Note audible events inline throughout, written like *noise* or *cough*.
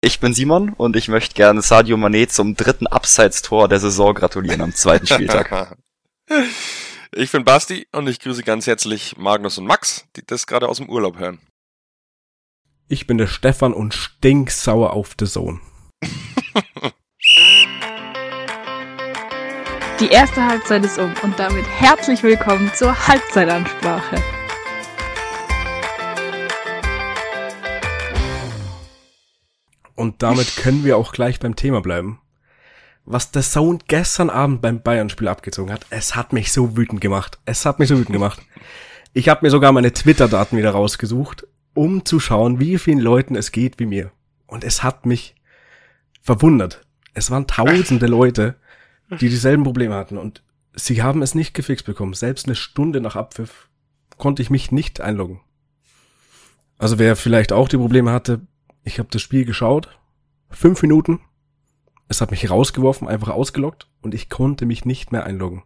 Ich bin Simon und ich möchte gerne Sadio Mané zum dritten Abseits-Tor der Saison gratulieren am zweiten Spieltag. *laughs* ich bin Basti und ich grüße ganz herzlich Magnus und Max, die das gerade aus dem Urlaub hören. Ich bin der Stefan und stinksauer auf The Zone. Die erste Halbzeit ist um und damit herzlich willkommen zur Halbzeitansprache. Und damit können wir auch gleich beim Thema bleiben. Was der Sound gestern Abend beim Bayern-Spiel abgezogen hat, es hat mich so wütend gemacht. Es hat mich so wütend gemacht. Ich habe mir sogar meine Twitter-Daten wieder rausgesucht, um zu schauen, wie vielen Leuten es geht wie mir. Und es hat mich verwundert. Es waren tausende Leute, die dieselben Probleme hatten und sie haben es nicht gefixt bekommen. Selbst eine Stunde nach Abpfiff konnte ich mich nicht einloggen. Also wer vielleicht auch die Probleme hatte, ich habe das Spiel geschaut, fünf Minuten, es hat mich rausgeworfen, einfach ausgelockt und ich konnte mich nicht mehr einloggen.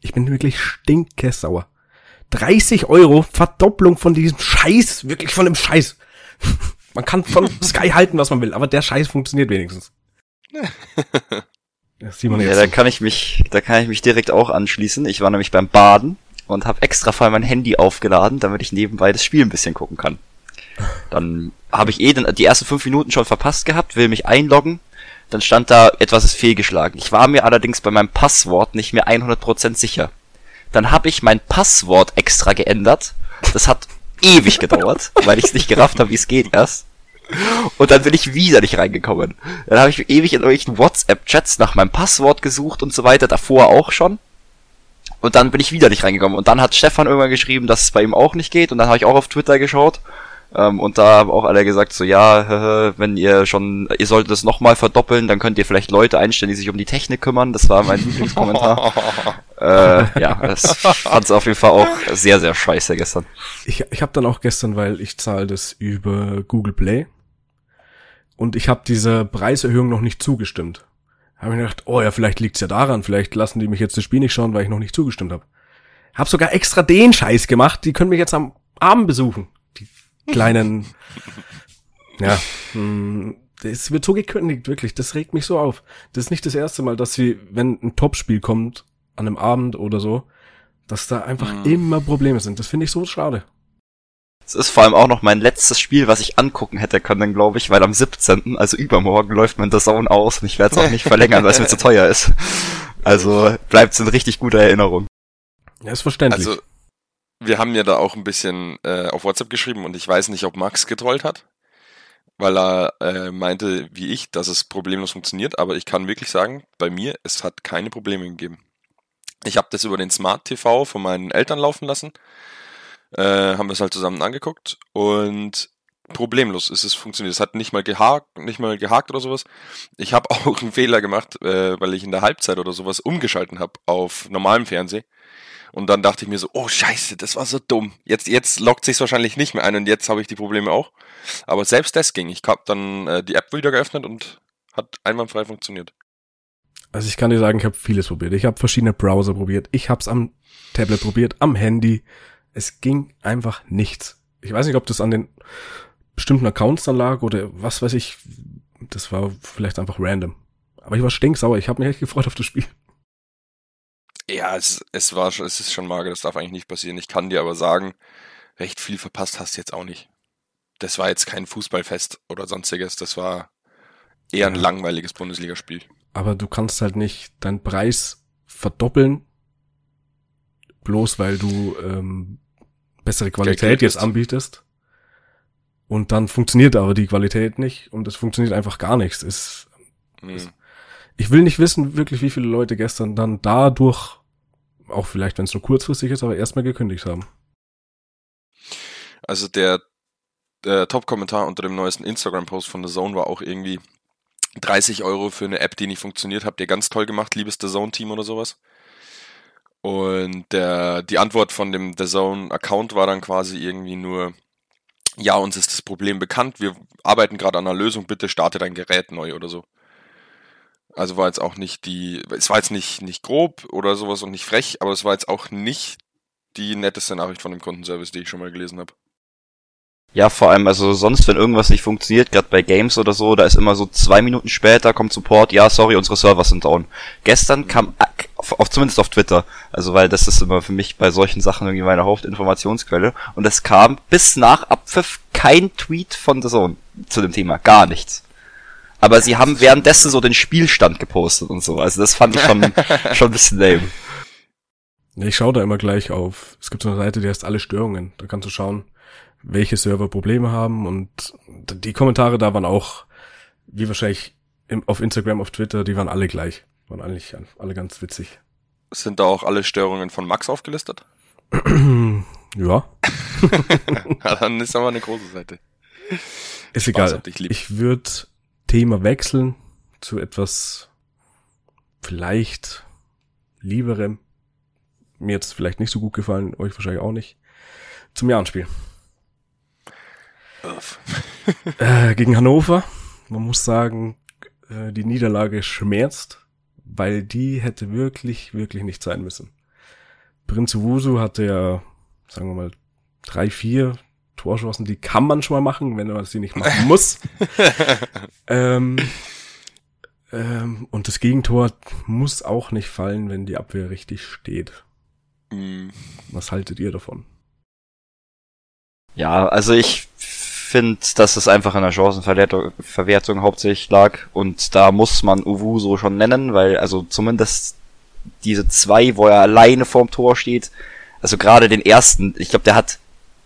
Ich bin wirklich stinkesauer. 30 Euro Verdopplung von diesem Scheiß, wirklich von dem Scheiß. *laughs* Man kann von *laughs* Sky halten, was man will, aber der Scheiß funktioniert wenigstens. *laughs* ja, Simon ja, da kann ich mich, da kann ich mich direkt auch anschließen. Ich war nämlich beim Baden und habe extra vorher mein Handy aufgeladen, damit ich nebenbei das Spiel ein bisschen gucken kann. Dann habe ich eh den, die ersten fünf Minuten schon verpasst gehabt, will mich einloggen. Dann stand da, etwas ist fehlgeschlagen. Ich war mir allerdings bei meinem Passwort nicht mehr 100% sicher. Dann habe ich mein Passwort extra geändert. Das hat ewig gedauert, *laughs* weil ich es nicht gerafft habe, wie es geht erst. Und dann bin ich wieder nicht reingekommen. Dann habe ich ewig in irgendwelchen WhatsApp-Chats nach meinem Passwort gesucht und so weiter, davor auch schon. Und dann bin ich wieder nicht reingekommen. Und dann hat Stefan irgendwann geschrieben, dass es bei ihm auch nicht geht. Und dann habe ich auch auf Twitter geschaut. Ähm, und da haben auch alle gesagt, so ja, *laughs* wenn ihr schon, ihr solltet es nochmal verdoppeln, dann könnt ihr vielleicht Leute einstellen, die sich um die Technik kümmern. Das war mein *laughs* Lieblingskommentar. *laughs* äh, ja, das fand es auf jeden Fall auch sehr, sehr scheiße gestern. Ich, ich habe dann auch gestern, weil ich zahle das über Google Play und ich habe dieser Preiserhöhung noch nicht zugestimmt. Habe ich gedacht, oh ja, vielleicht liegt's ja daran, vielleicht lassen die mich jetzt das Spiel nicht schauen, weil ich noch nicht zugestimmt habe. Hab sogar extra den Scheiß gemacht, die können mich jetzt am Abend besuchen kleinen, ja, es hm, wird so gekündigt, wirklich. Das regt mich so auf. Das ist nicht das erste Mal, dass sie, wenn ein Topspiel kommt, an einem Abend oder so, dass da einfach mhm. immer Probleme sind. Das finde ich so schade. Es ist vor allem auch noch mein letztes Spiel, was ich angucken hätte können, glaube ich, weil am 17., also übermorgen, läuft mein The Zone aus und ich werde es auch nicht verlängern, weil es mir zu teuer ist. Also bleibt es in richtig guter Erinnerung. Ja, ist verständlich. Also wir haben ja da auch ein bisschen äh, auf WhatsApp geschrieben und ich weiß nicht, ob Max getrollt hat, weil er äh, meinte, wie ich, dass es problemlos funktioniert, aber ich kann wirklich sagen, bei mir, es hat keine Probleme gegeben. Ich habe das über den Smart TV von meinen Eltern laufen lassen, äh, haben das halt zusammen angeguckt und problemlos ist es funktioniert. Es hat nicht mal gehakt, nicht mal gehakt oder sowas. Ich habe *laughs* auch einen Fehler gemacht, äh, weil ich in der Halbzeit oder sowas umgeschalten habe auf normalem Fernsehen und dann dachte ich mir so, oh scheiße, das war so dumm. Jetzt, jetzt lockt sich wahrscheinlich nicht mehr ein und jetzt habe ich die Probleme auch. Aber selbst das ging. Ich habe dann äh, die App wieder geöffnet und hat einwandfrei funktioniert. Also ich kann dir sagen, ich habe vieles probiert. Ich habe verschiedene Browser probiert. Ich habe es am Tablet probiert, am Handy. Es ging einfach nichts. Ich weiß nicht, ob das an den bestimmten Accounts dann lag oder was weiß ich. Das war vielleicht einfach random. Aber ich war stinksauer. Ich habe mich echt gefreut auf das Spiel. Ja, es, es war schon, es ist schon mager, das darf eigentlich nicht passieren. Ich kann dir aber sagen, recht viel verpasst hast du jetzt auch nicht. Das war jetzt kein Fußballfest oder sonstiges, das war eher ein langweiliges Bundesligaspiel. Aber du kannst halt nicht deinen Preis verdoppeln, bloß weil du ähm, bessere Qualität jetzt anbietest. Und dann funktioniert aber die Qualität nicht und es funktioniert einfach gar nichts. Es, hm. es ich will nicht wissen, wirklich, wie viele Leute gestern dann dadurch, auch vielleicht, wenn es nur kurzfristig ist, aber erstmal gekündigt haben. Also der, der Top-Kommentar unter dem neuesten Instagram-Post von The Zone war auch irgendwie 30 Euro für eine App, die nicht funktioniert. Habt ihr ganz toll gemacht, liebes The Zone-Team oder sowas? Und der, die Antwort von dem The Zone-Account war dann quasi irgendwie nur, ja, uns ist das Problem bekannt, wir arbeiten gerade an einer Lösung, bitte starte dein Gerät neu oder so. Also war jetzt auch nicht die, es war jetzt nicht, nicht grob oder sowas und nicht frech, aber es war jetzt auch nicht die netteste Nachricht von dem Kundenservice, die ich schon mal gelesen habe. Ja, vor allem, also sonst, wenn irgendwas nicht funktioniert, gerade bei Games oder so, da ist immer so zwei Minuten später kommt Support, ja, sorry, unsere Server sind down. Gestern kam, auf, auf, zumindest auf Twitter, also weil das ist immer für mich bei solchen Sachen irgendwie meine Hauptinformationsquelle, und es kam bis nach Abpfiff kein Tweet von The Zone zu dem Thema, gar nichts. Aber sie haben währenddessen so den Spielstand gepostet und so, also das fand ich schon, *laughs* schon ein bisschen lame. Ich schaue da immer gleich auf, es gibt so eine Seite, die heißt alle Störungen, da kannst du schauen, welche Server Probleme haben und die Kommentare da waren auch, wie wahrscheinlich auf Instagram, auf Twitter, die waren alle gleich. Waren eigentlich alle ganz witzig. Sind da auch alle Störungen von Max aufgelistet? *clears throat* ja. *laughs* ja. Dann ist aber eine große Seite. Ist Spaß egal. Ich würde Thema wechseln zu etwas vielleicht lieberem. Mir jetzt vielleicht nicht so gut gefallen, euch wahrscheinlich auch nicht. Zum Jahrenspiel *laughs* äh, gegen Hannover. Man muss sagen, äh, die Niederlage schmerzt, weil die hätte wirklich, wirklich nicht sein müssen. Prinz Wusu hatte ja, sagen wir mal, drei, vier Torschancen, die kann man schon mal machen, wenn man sie nicht machen *laughs* muss. ähm, ähm, und das Gegentor muss auch nicht fallen, wenn die Abwehr richtig steht. Mm. Was haltet ihr davon? Ja, also ich finde, dass es einfach in der Chancenverwertung hauptsächlich lag und da muss man Uwu so schon nennen, weil also zumindest diese zwei, wo er alleine vorm Tor steht, also gerade den ersten, ich glaube, der hat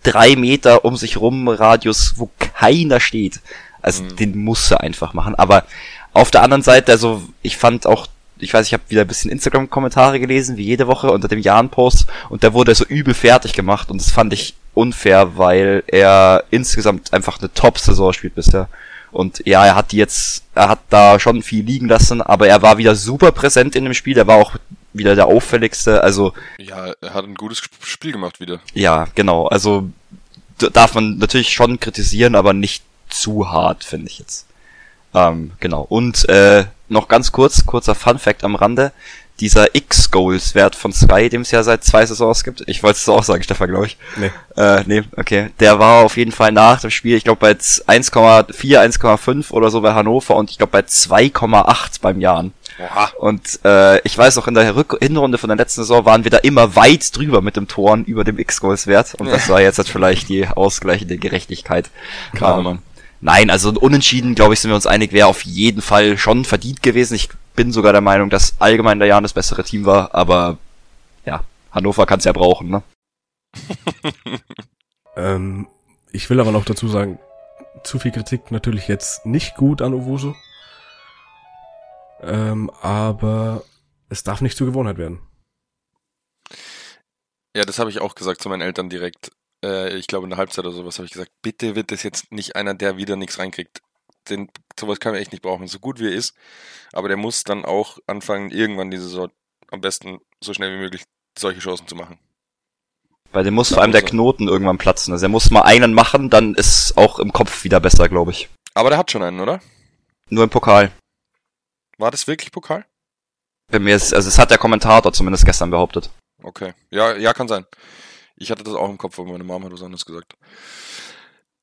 drei Meter um sich rum Radius, wo keiner steht. Also mhm. den muss er einfach machen. Aber auf der anderen Seite, also ich fand auch ich weiß, ich habe wieder ein bisschen Instagram-Kommentare gelesen, wie jede Woche unter dem Jan-Post und der wurde so übel fertig gemacht und das fand ich unfair, weil er insgesamt einfach eine Top-Saison spielt bisher. Und ja, er hat die jetzt, er hat da schon viel liegen lassen, aber er war wieder super präsent in dem Spiel, er war auch wieder der auffälligste, also. Ja, er hat ein gutes Spiel gemacht wieder. Ja, genau, also darf man natürlich schon kritisieren, aber nicht zu hart, finde ich jetzt. Ähm, genau. Und äh, noch ganz kurz, kurzer Fun Fact am Rande. Dieser X-Goals-Wert von Sky, dem es ja seit zwei Saisons gibt. Ich wollte es auch sagen, Stefan, glaube ich. Nee. Äh, nee, okay. Der war auf jeden Fall nach dem Spiel, ich glaube bei 1,4, 1,5 oder so bei Hannover und ich glaube bei 2,8 beim Jahren. Oha. Und äh, ich weiß auch, in der Rück Hinrunde von der letzten Saison waren wir da immer weit drüber mit dem Toren über dem X-Goals-Wert. Und das war jetzt halt vielleicht die ausgleichende Gerechtigkeit. Klar. Nein, also unentschieden, glaube ich, sind wir uns einig, wäre auf jeden Fall schon verdient gewesen. Ich bin sogar der Meinung, dass allgemein der Jan das bessere Team war, aber ja, Hannover kann es ja brauchen, ne? *laughs* ähm, ich will aber noch dazu sagen, zu viel Kritik natürlich jetzt nicht gut an Owusu. Ähm, aber es darf nicht zur Gewohnheit werden. Ja, das habe ich auch gesagt zu meinen Eltern direkt äh, ich glaube in der Halbzeit oder sowas, habe ich gesagt, bitte wird das jetzt nicht einer, der wieder nichts reinkriegt. Denn sowas kann man echt nicht brauchen, so gut wie er ist. Aber der muss dann auch anfangen, irgendwann diese Saison am besten so schnell wie möglich solche Chancen zu machen. Weil dem muss vor allem der Knoten irgendwann platzen. Also er muss mal einen machen, dann ist auch im Kopf wieder besser, glaube ich. Aber der hat schon einen, oder? Nur im Pokal. War das wirklich Pokal? Bei mir ist, also es hat der Kommentator zumindest gestern behauptet. Okay. Ja, ja, kann sein. Ich hatte das auch im Kopf, aber meine Mama hat was anderes gesagt.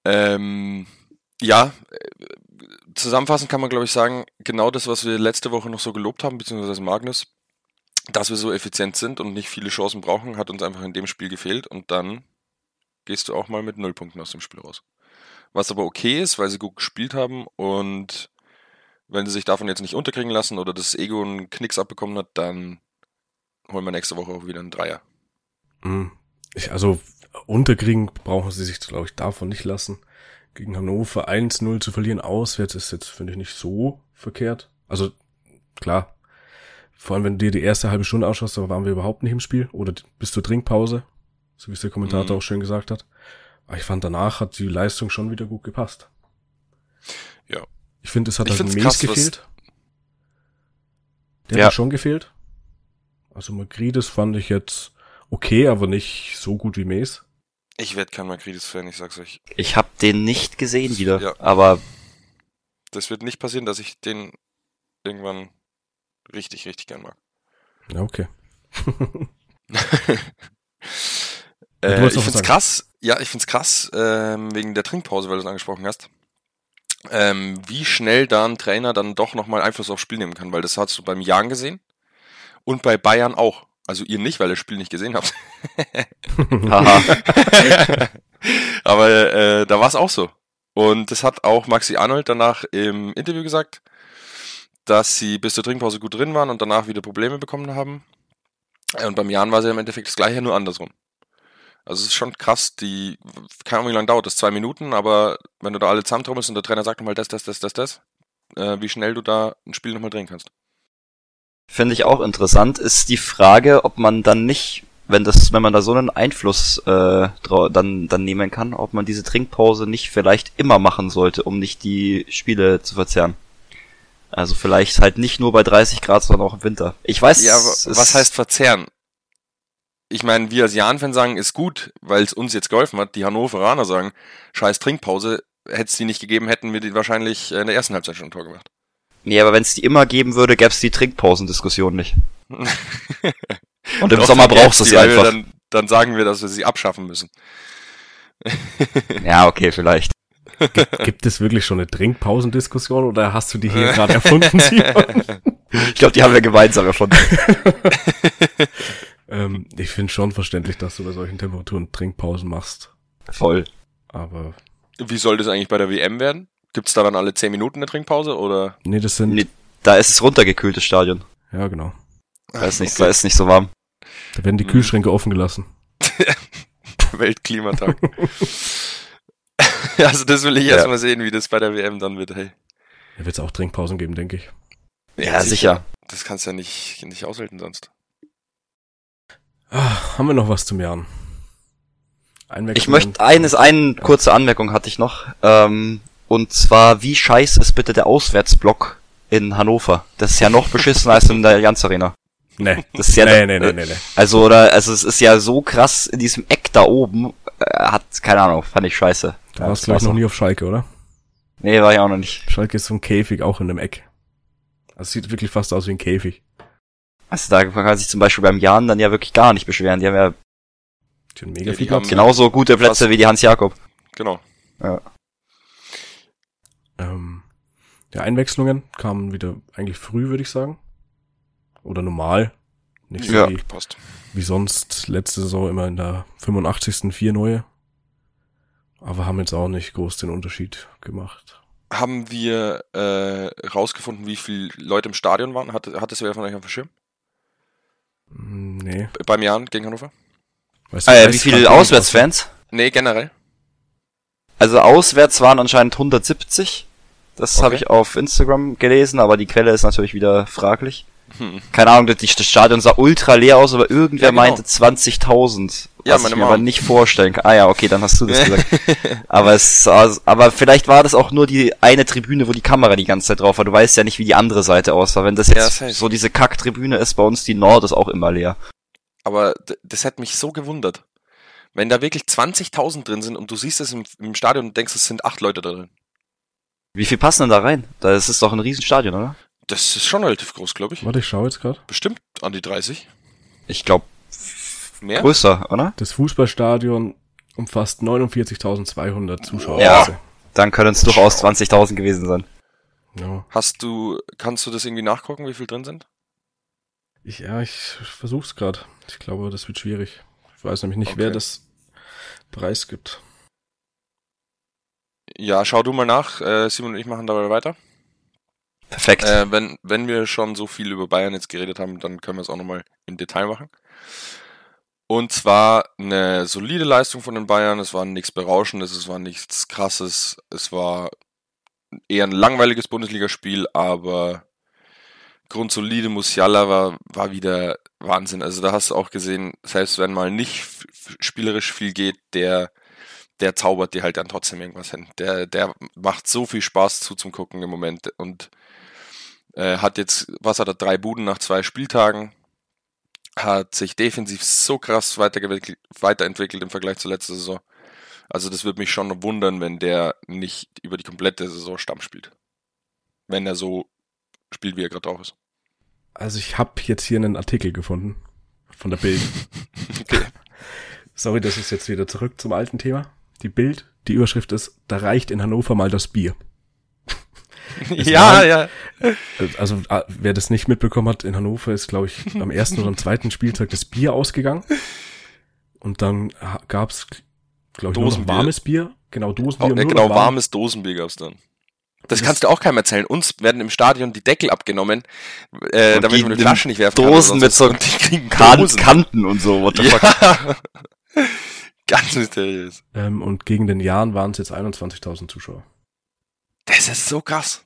Ähm, ja, äh, zusammenfassend kann man, glaube ich, sagen, genau das, was wir letzte Woche noch so gelobt haben, beziehungsweise Magnus, dass wir so effizient sind und nicht viele Chancen brauchen, hat uns einfach in dem Spiel gefehlt und dann gehst du auch mal mit Nullpunkten aus dem Spiel raus. Was aber okay ist, weil sie gut gespielt haben und wenn sie sich davon jetzt nicht unterkriegen lassen oder das Ego einen Knicks abbekommen hat, dann holen wir nächste Woche auch wieder einen Dreier. Mhm. Ich, also unterkriegen brauchen sie sich, glaube ich, davon nicht lassen. Gegen Hannover 1-0 zu verlieren auswärts ist jetzt, finde ich, nicht so verkehrt. Also klar, vor allem wenn du dir die erste halbe Stunde anschaust, da waren wir überhaupt nicht im Spiel oder bis zur Trinkpause, so wie es der Kommentator mhm. auch schön gesagt hat. Aber ich fand danach hat die Leistung schon wieder gut gepasst. Ja. Ich finde, es hat halt Mies gefehlt. Der ja. hat schon gefehlt. Also Magrides fand ich jetzt okay, aber nicht so gut wie Mace. Ich werde kein Makridis-Fan, ich sag's euch. Ich habe den nicht gesehen wieder, ja. aber... Das wird nicht passieren, dass ich den irgendwann richtig, richtig gern mag. Ja, okay. *laughs* Äh, ich find's sagen. krass, ja, ich find's krass, ähm, wegen der Trinkpause, weil du es angesprochen hast, ähm, wie schnell da ein Trainer dann doch nochmal Einfluss aufs Spiel nehmen kann, weil das hast du beim Jan gesehen und bei Bayern auch. Also ihr nicht, weil ihr das Spiel nicht gesehen habt. *laughs* *laughs* Aber äh, da war es auch so. Und das hat auch Maxi Arnold danach im Interview gesagt, dass sie bis zur Trinkpause gut drin waren und danach wieder Probleme bekommen haben. Und beim Jan war es ja im Endeffekt das gleiche, nur andersrum. Also es ist schon krass, die, keine Ahnung, wie lange dauert das, zwei Minuten, aber wenn du da alle zusammentrommelst und der Trainer sagt nochmal das, das, das, das, das, äh, wie schnell du da ein Spiel nochmal drehen kannst. Finde ich auch interessant, ist die Frage, ob man dann nicht, wenn das, wenn man da so einen Einfluss äh, dann, dann nehmen kann, ob man diese Trinkpause nicht vielleicht immer machen sollte, um nicht die Spiele zu verzerren. Also vielleicht halt nicht nur bei 30 Grad, sondern auch im Winter. Ich weiß, Ja, was heißt verzehren? Ich meine, wir als Jan-Fan sagen, ist gut, weil es uns jetzt geholfen hat. Die Hannoveraner sagen, scheiß Trinkpause, hätte es die nicht gegeben, hätten wir die wahrscheinlich in der ersten Halbzeit schon ein Tor gemacht. Nee, aber wenn es die immer geben würde, gäbe es die Trinkpausendiskussion nicht. *laughs* Und im Doch, Sommer brauchst du sie wir einfach. Dann, dann sagen wir, dass wir sie abschaffen müssen. Ja, okay, vielleicht. Gibt es wirklich schon eine Trinkpausendiskussion oder hast du die hier gerade erfunden, Simon? *laughs* Ich glaube, die haben wir gemeinsam erfunden. *laughs* ähm, ich finde schon verständlich, dass du bei solchen Temperaturen Trinkpausen machst. Voll. Aber Wie soll das eigentlich bei der WM werden? Gibt's da dann alle 10 Minuten eine Trinkpause oder? nee, das sind Nee, da ist es runtergekühlt, das Stadion. ja genau. Da ist nicht, da ist nicht so warm. Da werden die Mhm. Kühlschränke offen gelassen. *laughs* Weltklimatag. *laughs* also das will ich Ja. erst mal sehen, wie das bei der WM dann wird. Hey. Da wird es auch Trinkpausen geben, denke ich. Ja, sicher. Das kannst du ja nicht, nicht aushalten sonst. Ah, haben wir noch was zum Jahren? Einwechslungen? Ich möchte eines, eine kurze Anmerkung hatte ich noch. Ähm, und zwar, wie scheiße ist bitte der Auswärtsblock in Hannover? Das ist ja noch beschissener als in der Allianz Arena. Nee. Das ist ja, nee, nee, nee, nee, nee. Also, oder, also es ist ja so krass in diesem Eck da oben, äh, hat, keine Ahnung, fand ich scheiße. Du warst, glaube ich, noch nie auf Schalke, oder? Nee, war ich auch noch nicht. Schalke ist so ein Käfig, auch in einem Eck. Also sieht wirklich fast aus wie ein Käfig. Also da kann man sich zum Beispiel beim Jan dann ja wirklich gar nicht beschweren. Die haben ja Die haben mega Ja, viel die haben- Platz. genauso gute Plätze wie die Hans Jakob. Genau. Ähm, ja, Einwechslungen kamen wieder eigentlich früh, würde ich sagen. Oder normal. Nicht so Ja. wie, Passt. wie sonst letzte Saison immer in der 85. vier neue. Aber haben jetzt auch nicht groß den Unterschied gemacht. Haben wir äh, rausgefunden, wie viele Leute im Stadion waren? Hat, hat das wer von euch auf dem Schirm? Nee. Beim Jan gegen Hannover? Weißt du, Äh, weißt wie viele Auswärtsfans? Nee, generell. Also auswärts waren anscheinend 170. Das Okay. habe ich auf Instagram gelesen, aber die Quelle ist natürlich wieder fraglich. Hm. Keine Ahnung, das, das Stadion sah ultra leer aus, aber irgendwer Ja, genau. meinte 20.000. Ja, was ich mir Mom. aber nicht vorstellen kann. Ah ja, okay, dann hast du das gesagt. *laughs* aber es sah, aber vielleicht war das auch nur die eine Tribüne, wo die Kamera die ganze Zeit drauf war. Du weißt ja nicht, wie die andere Seite aussah. Wenn das Ja, jetzt safe. so diese Kacktribüne ist, bei uns die Nord ist auch immer leer. Aber das hat mich so gewundert. Wenn da wirklich 20.000 drin sind und du siehst es im, im Stadion und denkst, es sind acht Leute da drin. Wie viel passen denn da rein? Das ist doch ein Riesenstadion, oder? Das ist schon relativ groß, glaube ich. Warte, ich schaue jetzt gerade. Bestimmt an die 30. Ich glaube Mehr? größer, oder? Das Fußballstadion umfasst 49.200 Zuschauer. Ja. Dann können es durchaus 20.000 gewesen sein. ja. Hast du, kannst du das irgendwie nachgucken, wie viel drin sind? Ich, ja, ich versuch's gerade. Ich glaube, das wird schwierig. Ich weiß nämlich nicht, wer Okay. das preisgibt. Ja, schau du mal nach. Äh, Simon und ich machen dabei weiter. Perfekt. Äh, wenn, wenn wir schon so viel über Bayern jetzt geredet haben, dann können wir es auch nochmal im Detail machen. Und zwar eine solide Leistung von den Bayern. Es war nichts Berauschendes, es war nichts Krasses. Es war eher ein langweiliges Bundesligaspiel, aber grundsolide Musiala war, war wieder Wahnsinn. Also da hast du auch gesehen, selbst wenn mal nicht spielerisch viel geht, der, der zaubert dir halt dann trotzdem irgendwas hin. Der, der macht so viel Spaß zu zum Gucken im Moment und äh, hat jetzt, was hat er, drei Buden nach zwei Spieltagen, hat sich defensiv so krass weitergewickelt- weiterentwickelt im Vergleich zur letzten Saison. Also das würde mich schon wundern, wenn der nicht über die komplette Saison Stamm spielt. Wenn er so spielt, wie er gerade drauf ist. Also ich habe jetzt hier einen Artikel gefunden von der Bild. *laughs* Okay. Sorry, das ist jetzt wieder zurück zum alten Thema. Die Bild, die Überschrift ist, da reicht in Hannover mal das Bier. *laughs* ja, war- ja. Also ah, wer das nicht mitbekommen hat, in Hannover ist, glaube ich, am ersten oder am zweiten Spieltag das Bier ausgegangen. Und dann gab's, glaube ich, nur Dosenbier. warmes Bier. Genau, Dosenbier. Oh, ja, nur genau, warmes Dosenbier gab's dann. Das kannst du auch keinem erzählen. Uns werden im Stadion die Deckel abgenommen, äh, damit man die Flaschen nicht werfen kann. Dosen mit so und die kriegen Kan Dosen. Kanten und so, what the fuck. *laughs* *laughs* Ganz mysteriös. Ähm, und gegen den Jahren waren es jetzt 21.000 Zuschauer. Das ist so krass.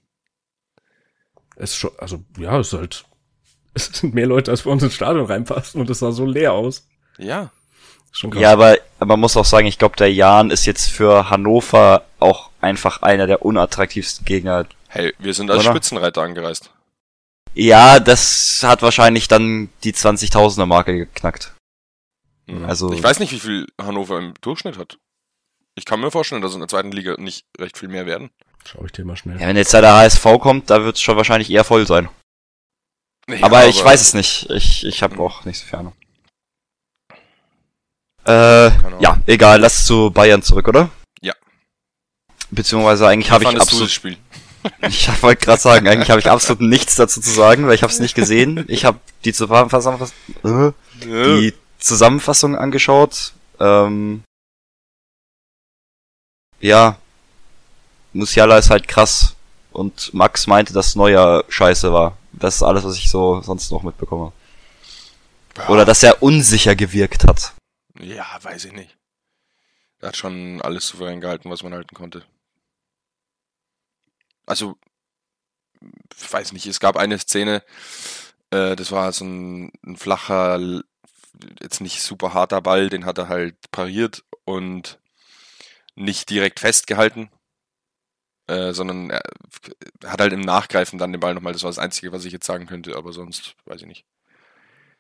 Es ist schon, also ja, es ist halt, *laughs* es sind mehr Leute, als bei uns ins Stadion reinpassen und es sah so leer aus. Ja. Schon krass. Ja, aber man muss auch sagen, ich glaube, der Jan ist jetzt für Hannover auch einfach einer der unattraktivsten Gegner. Hey, wir sind als Oder? Spitzenreiter angereist. Ja, das hat wahrscheinlich dann die 20.000er Marke geknackt. Mhm. Also- ich weiß nicht, wie viel Hannover im Durchschnitt hat. Ich kann mir vorstellen, dass in der zweiten Liga nicht recht viel mehr werden. Schau ich dir mal schnell. Ja, wenn jetzt da der HSV kommt, da wird es schon wahrscheinlich eher voll sein. Ja, aber, ich weiß es nicht. Ich, ich habe auch nicht so viel Ahnung. Äh, ja, egal, lass zu Bayern zurück, oder? Ja. Beziehungsweise eigentlich habe ich absolut das Spiel? *laughs* Ich wollte gerade sagen, eigentlich habe ich *laughs* absolut nichts dazu zu sagen, weil ich habe es nicht gesehen. Ich habe die Zusammenfassung, äh, die Zusammenfassung angeschaut. Ähm, ja, Musiala ist halt krass und Max meinte, dass Neuer scheiße war. Das ist alles, was ich so sonst noch mitbekomme. Ja. Oder dass er unsicher gewirkt hat. Ja, weiß ich nicht. Er hat schon alles souverän gehalten, was man halten konnte. Also, ich weiß nicht, es gab eine Szene, äh, das war so ein, ein flacher, jetzt nicht super harter Ball, den hat er halt pariert und nicht direkt festgehalten, äh, sondern er hat halt im Nachgreifen dann den Ball nochmal, das war das Einzige, was ich jetzt sagen könnte, aber sonst weiß ich nicht.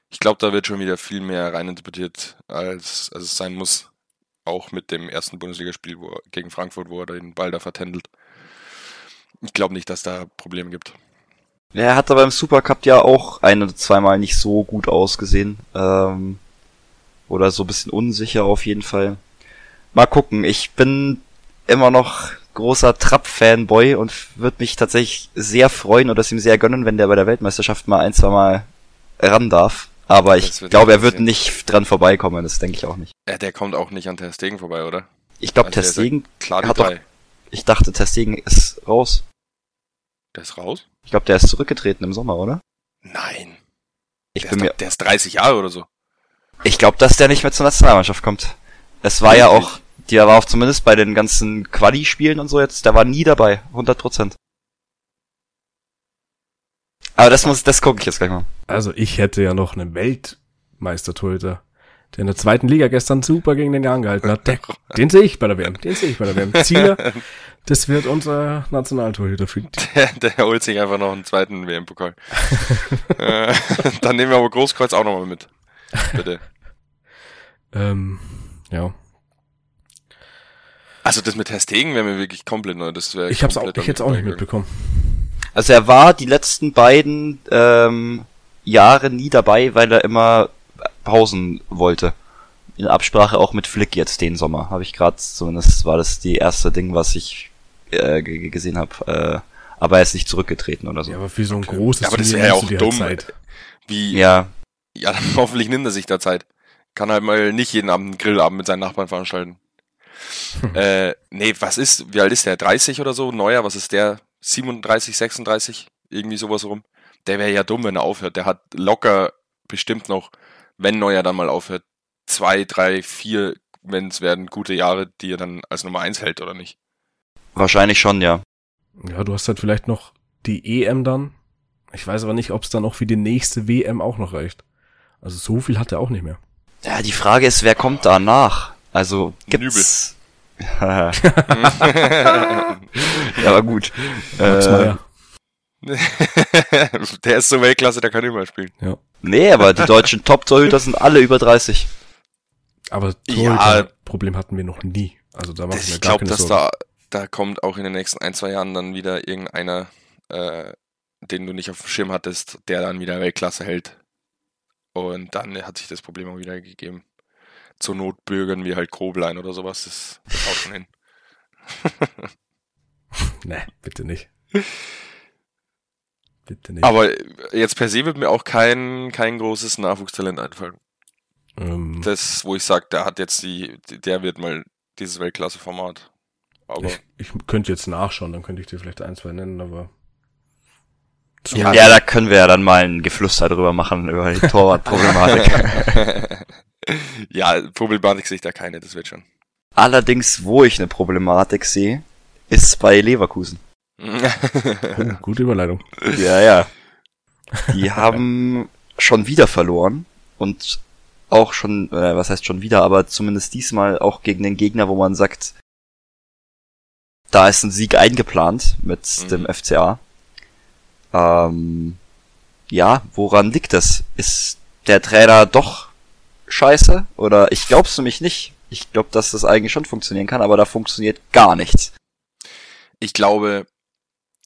Ich glaube, da wird schon wieder viel mehr reininterpretiert, als, als es sein muss. Auch mit dem ersten Bundesligaspiel wo gegen Frankfurt, wo er den Ball da vertändelt. Ich glaube nicht, dass da Probleme gibt. Er hat aber im Supercup ja auch ein oder zweimal nicht so gut ausgesehen. Ähm, oder so ein bisschen unsicher auf jeden Fall. Mal gucken. Ich bin immer noch großer Trapp-Fanboy und würde mich tatsächlich sehr freuen oder es ihm sehr gönnen, wenn der bei der Weltmeisterschaft mal ein, zwei Mal ran darf. Aber ich glaube, er wird nicht dran vorbeikommen. Das denke ich auch nicht. Ja, der kommt auch nicht an Ter Stegen vorbei, oder? Ich glaube, Also Ter Stegen, Hat doch- ich dachte, Ter Stegen ist raus. Der ist raus? Ich glaube, der ist zurückgetreten im Sommer, oder? Nein. Ich der, bin ist mir doch, der ist 30 Jahre oder so. Ich glaube, dass der nicht mehr zur Nationalmannschaft kommt. Es war ja Wirklich? auch, der war auch zumindest bei den ganzen Quali-Spielen und so jetzt, der war nie dabei, 100 Prozent. Aber das muss, das gucke ich jetzt gleich mal. Also ich hätte ja noch einen Weltmeistertorhüter, der in der zweiten Liga gestern super gegen den Jan gehalten hat. Der, *laughs* den sehe ich bei der WM. Den sehe ich bei der WM. Zieler, *laughs* das wird unser Nationaltorhüter für. *laughs* Der, der holt sich einfach noch einen zweiten WM-Pokal. *laughs* Äh, Dann nehmen wir aber Großkreuz auch nochmal mit. Bitte. Ähm, ja. Also das mit Ter Stegen wäre mir wirklich komplett neu. Das wäre Ich hab's auch, ich hätte auch nicht mitbekommen. Also er war die letzten beiden ähm, Jahre nie dabei, weil er immer Pausen wollte. In Absprache auch mit Flick jetzt den Sommer. Habe ich gerade, zumindest war das die erste Ding, was ich äh, g- gesehen habe. Äh, aber er ist nicht zurückgetreten oder so. Ja, aber für so ein Okay. großes Ja, aber das wäre ja auch halt dumm. Zeit. Wie, Ja, ja, dann *laughs* hoffentlich nimmt er sich da Zeit. Kann halt mal nicht jeden Abend einen Grillabend mit seinen Nachbarn veranstalten. äh, nee, was ist, wie alt ist der? 30 oder so? Neuer, was ist der? 37, 36? Irgendwie sowas rum. Der wäre ja dumm, wenn er aufhört. Der hat locker bestimmt noch, wenn Neuer dann mal aufhört, zwei, drei, vier, wenn es werden, gute Jahre, die er dann als Nummer eins hält, oder nicht? Wahrscheinlich schon, ja. Ja, du hast halt vielleicht noch die EM dann. Ich weiß aber nicht, ob es dann auch für die nächste WM auch noch reicht. Also so viel hat er auch nicht mehr. Ja, die Frage ist, wer kommt danach? Also gibt's. *laughs* ja, aber gut. Max Äh, *laughs* der ist so Weltklasse, der kann immer spielen. Ja. nee, aber die deutschen *laughs* Top-Torhüter sind alle über 30. Aber Ja. Problem hatten wir noch nie. Also da machen wir ich gar glaube, keine dass da, da kommt auch in den nächsten ein, zwei Jahren dann wieder irgendeiner, äh, den du nicht auf dem Schirm hattest, der dann wieder Weltklasse hält. Und dann hat sich das Problem auch wieder gegeben. zur Not bürgern wir halt Koblein oder sowas. Das, das haut schon hin. *laughs* Ne, bitte nicht. Bitte nicht. Aber jetzt per se wird mir auch kein, kein großes Nachwuchstalent einfallen. ähm, Das, wo ich sage, der hat jetzt die, der wird mal dieses Weltklasse-Format. Aber ich, ich könnte jetzt nachschauen, dann könnte ich dir vielleicht ein, zwei nennen, aber. Ja, Ja, da können wir ja dann mal ein Geflüster drüber machen, über die Torwartproblematik. *laughs* ja, Problematik sehe ich da keine, das wird schon. Allerdings, wo ich eine Problematik sehe, ist bei Leverkusen. oh, *laughs* gute Überleitung. Ja, ja. Die *laughs* haben schon wieder verloren und auch schon, äh, was heißt schon wieder, aber zumindest diesmal auch gegen den Gegner, wo man sagt, da ist ein Sieg eingeplant mit Mhm. dem FCA. Ähm, ja, woran liegt das? Ist der Trainer doch scheiße? Oder ich glaub's nämlich nicht. Ich glaube, dass das eigentlich schon funktionieren kann, aber da funktioniert gar nichts. Ich glaube,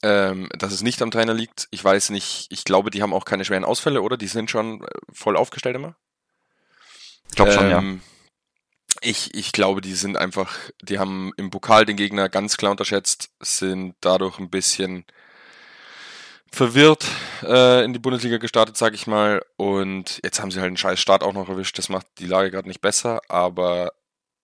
ähm, dass es nicht am Trainer liegt. Ich weiß nicht, ich glaube, die haben auch keine schweren Ausfälle, oder? Die sind schon äh, voll aufgestellt immer. Ich glaube schon, ja. Ich, ich glaube, die sind einfach, die haben im Pokal den Gegner ganz klar unterschätzt, sind dadurch ein bisschen verwirrt äh, in die Bundesliga gestartet, sag ich mal. Und jetzt haben sie halt einen scheiß Start auch noch erwischt. Das macht die Lage gerade nicht besser, aber